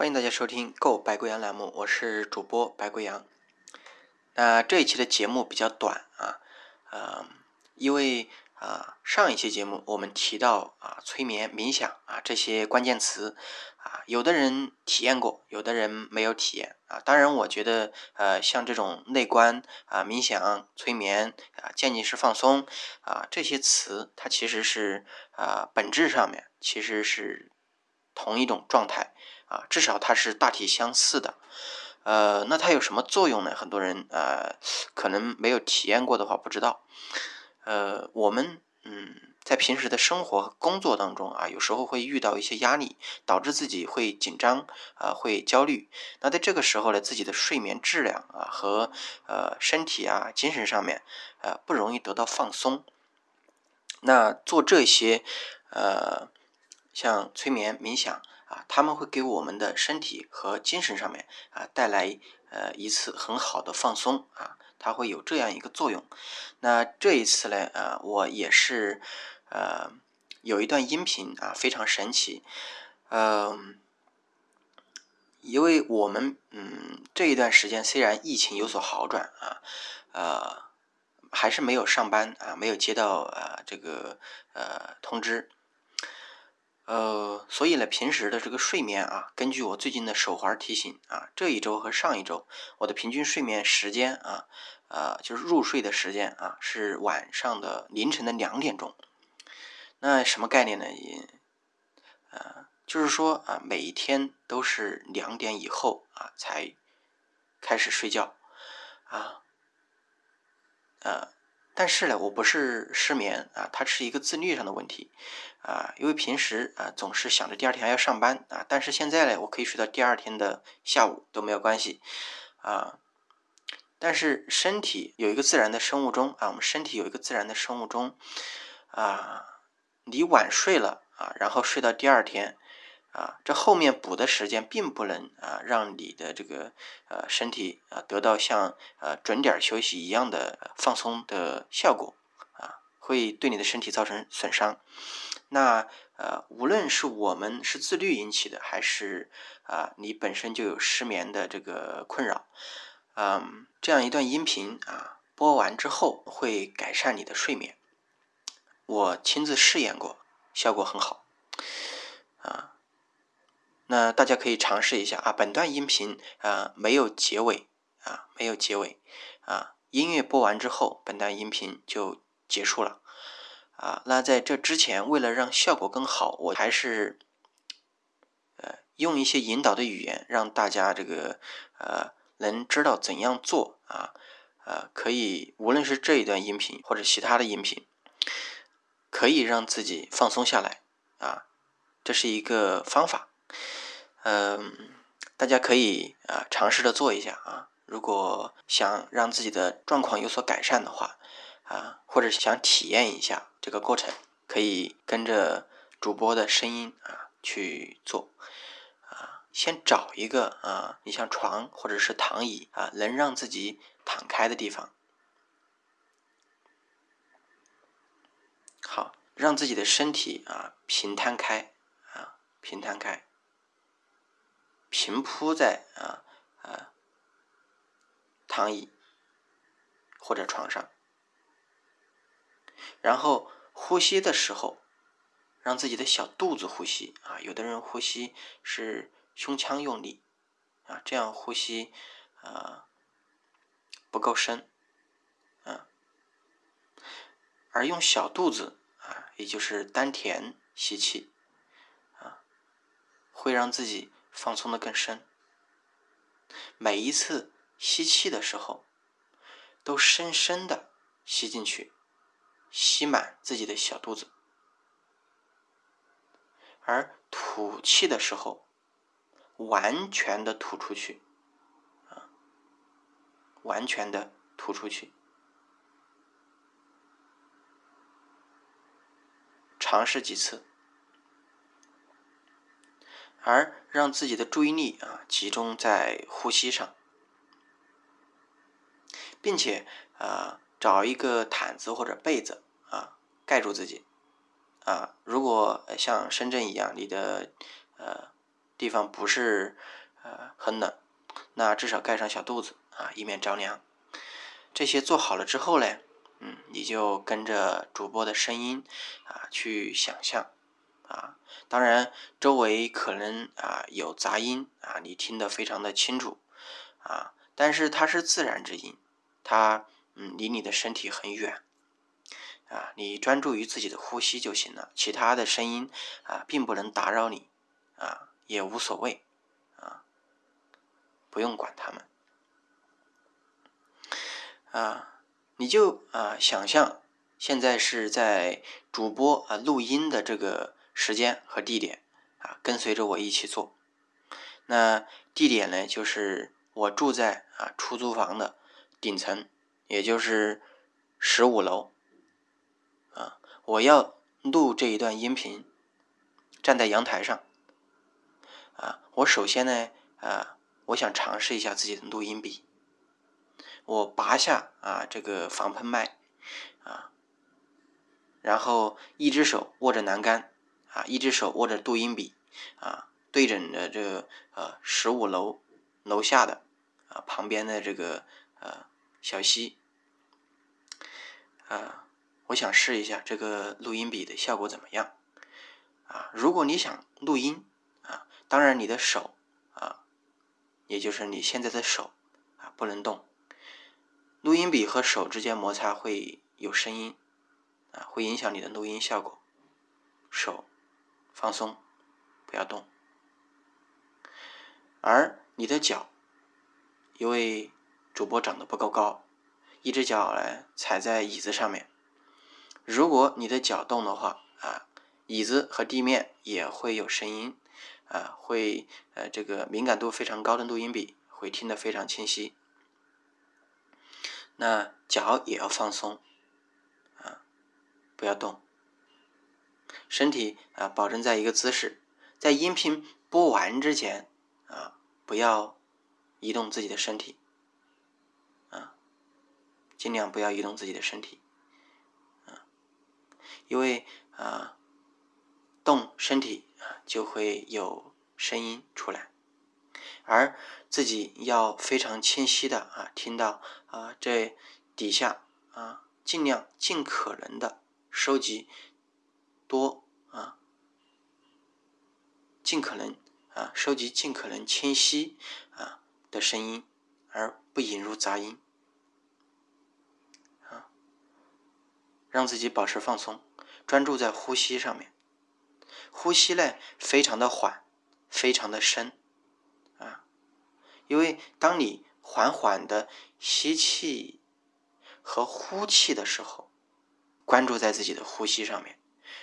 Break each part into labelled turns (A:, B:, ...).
A: 欢迎大家收听《购白贵阳》栏目，我是主播白贵阳。那这一期的节目比较短啊，呃，因为啊上一期节目我们提到啊催眠、冥想啊这些关键词啊，有的人体验过，有的人没有体验啊。当然，我觉得呃像这种内观啊、冥想、催眠啊、渐进式放松啊这些词，它其实是啊本质上面其实是同一种状态。啊，至少它是大体相似的，呃，那它有什么作用呢？很多人呃可能没有体验过的话不知道，呃，我们嗯在平时的生活工作当中啊，有时候会遇到一些压力，导致自己会紧张啊，会焦虑。那在这个时候呢，自己的睡眠质量啊和呃身体啊精神上面呃不容易得到放松。那做这些呃像催眠冥想。啊，他们会给我们的身体和精神上面啊带来呃一次很好的放松啊，它会有这样一个作用。那这一次呢，呃，我也是呃有一段音频啊非常神奇，嗯，因为我们嗯这一段时间虽然疫情有所好转啊，呃还是没有上班啊，没有接到呃这个呃通知。呃，所以呢，平时的这个睡眠啊，根据我最近的手环提醒啊，这一周和上一周，我的平均睡眠时间啊，呃，就是入睡的时间啊，是晚上的凌晨的两点钟。那什么概念呢？也，呃，就是说啊，每一天都是两点以后啊才开始睡觉啊，呃。但是呢，我不是失眠啊，它是一个自律上的问题啊，因为平时啊总是想着第二天还要上班啊，但是现在呢，我可以睡到第二天的下午都没有关系啊。但是身体有一个自然的生物钟啊，我们身体有一个自然的生物钟啊，你晚睡了啊，然后睡到第二天。啊，这后面补的时间并不能啊，让你的这个呃身体啊得到像呃准点休息一样的放松的效果啊，会对你的身体造成损伤。那呃，无论是我们是自律引起的，还是啊你本身就有失眠的这个困扰，嗯，这样一段音频啊播完之后会改善你的睡眠。我亲自试验过，效果很好啊。那大家可以尝试一下啊，本段音频啊没有结尾啊，没有结尾啊，音乐播完之后，本段音频就结束了啊。那在这之前，为了让效果更好，我还是呃用一些引导的语言，让大家这个呃能知道怎样做啊，呃可以无论是这一段音频或者其他的音频，可以让自己放松下来啊，这是一个方法。嗯，大家可以啊尝试着做一下啊。如果想让自己的状况有所改善的话啊，或者想体验一下这个过程，可以跟着主播的声音啊去做啊。先找一个啊，你像床或者是躺椅啊，能让自己躺开的地方。好，让自己的身体啊平摊开啊，平摊开。平铺在啊啊躺椅或者床上，然后呼吸的时候，让自己的小肚子呼吸啊。有的人呼吸是胸腔用力啊，这样呼吸啊不够深啊，而用小肚子啊，也就是丹田吸气啊，会让自己。放松的更深，每一次吸气的时候，都深深的吸进去，吸满自己的小肚子；而吐气的时候，完全的吐出去，啊，完全的吐出去。尝试几次。而让自己的注意力啊集中在呼吸上，并且啊找一个毯子或者被子啊盖住自己啊。如果像深圳一样，你的呃地方不是呃很冷，那至少盖上小肚子啊，以免着凉。这些做好了之后呢，嗯，你就跟着主播的声音啊去想象啊，当然周围可能啊有杂音啊，你听得非常的清楚啊，但是它是自然之音，它嗯离你的身体很远。啊，你专注于自己的呼吸就行了，其他的声音啊，并不能打扰你，啊，也无所谓，啊，不用管他们，啊，你就啊想象现在是在主播啊录音的这个时间和地点啊，跟随着我一起做。那地点呢，就是我住在啊出租房的顶层，也就是十五楼。啊我要录这一段音频，站在阳台上，啊，我首先呢，啊，我想尝试一下自己的录音笔，我拔下啊这个防喷麦，啊，然后一只手握着栏杆，啊，一只手握着录音笔，啊，对准着这个呃十五楼楼下的啊旁边的这个呃小溪，啊。我想试一下这个录音笔的效果怎么样啊？如果你想录音啊，当然你的手啊，也就是你现在的手啊不能动，录音笔和手之间摩擦会有声音啊，会影响你的录音效果。手放松，不要动。而你的脚，因为主播长得不够高，一只脚呢踩在椅子上面。如果你的脚动的话啊，椅子和地面也会有声音啊，会呃这个敏感度非常高的录音笔会听得非常清晰。那脚也要放松啊，不要动，身体啊保证在一个姿势，在音频播完之前啊，不要移动自己的身体啊，尽量不要移动自己的身体啊。因为啊，动身体啊就会有声音出来，而自己要非常清晰的啊听到啊这底下啊尽量尽可能的收集多啊尽可能啊收集尽可能清晰啊的声音，而不引入杂音啊，让自己保持放松。专注在呼吸上面，呼吸呢非常的缓，非常的深，啊，因为当你缓缓的吸气和呼气的时候，关注在自己的呼吸上面，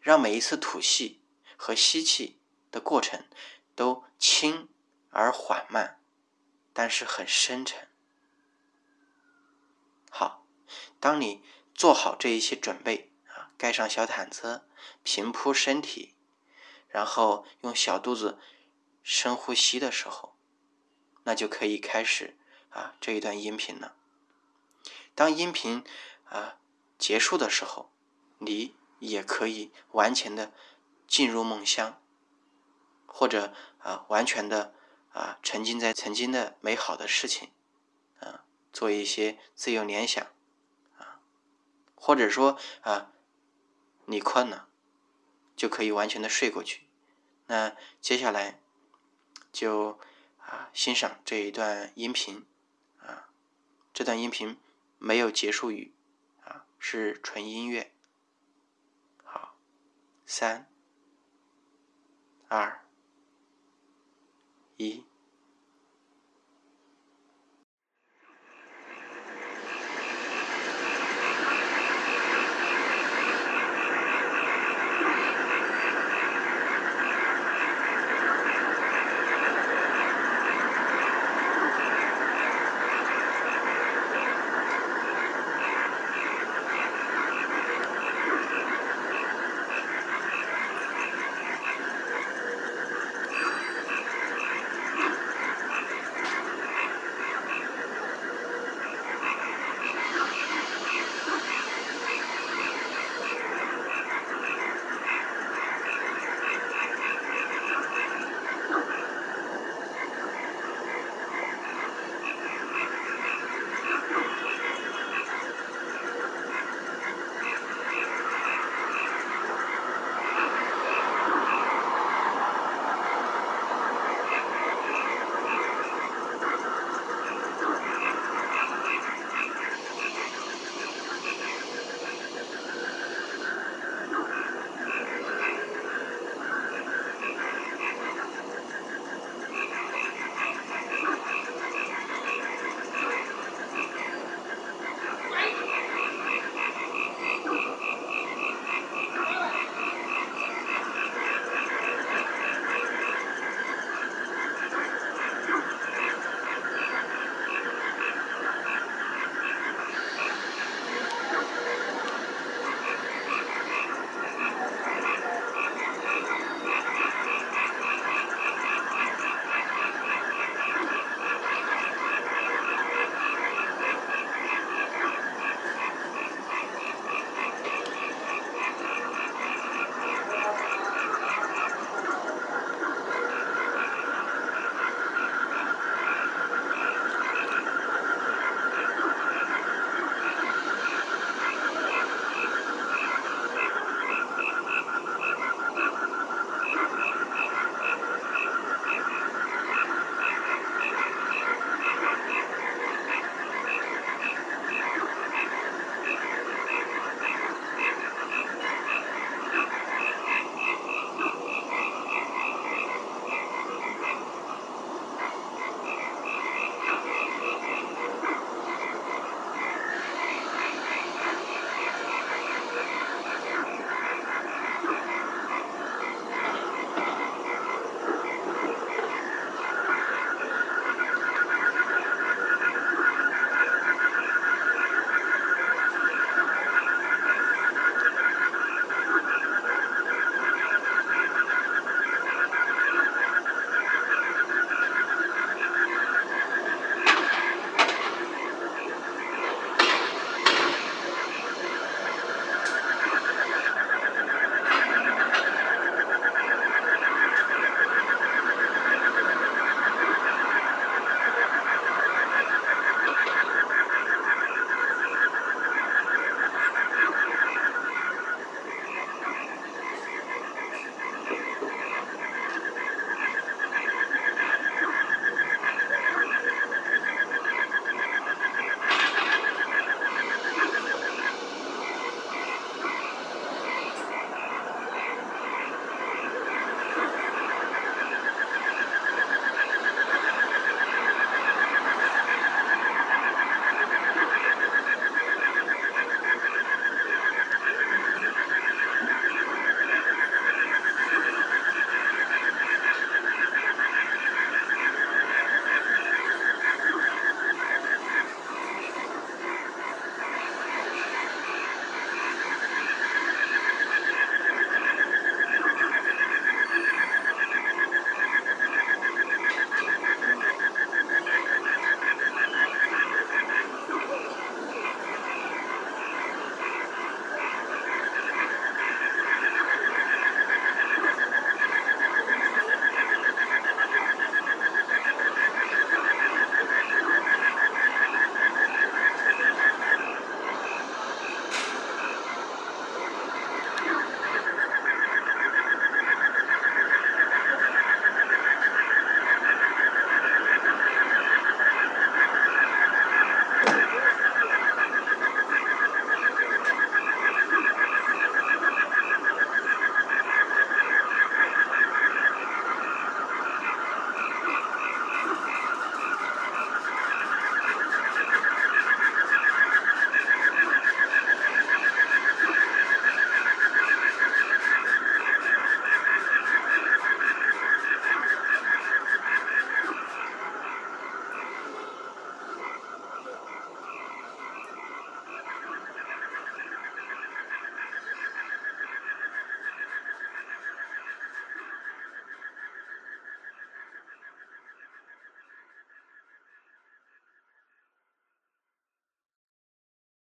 A: 让每一次吐气和吸气的过程都轻而缓慢，但是很深沉。好，当你做好这一些准备啊。盖上小毯子，平铺身体，然后用小肚子深呼吸的时候，那就可以开始啊这一段音频了。当音频啊结束的时候，你也可以完全的进入梦乡，或者啊完全的啊沉浸在曾经的美好的事情啊，做一些自由联想啊，或者说啊。你困了，就可以完全的睡过去。那接下来就啊欣赏这一段音频啊，这段音频没有结束语啊，是纯音乐。三、二、一。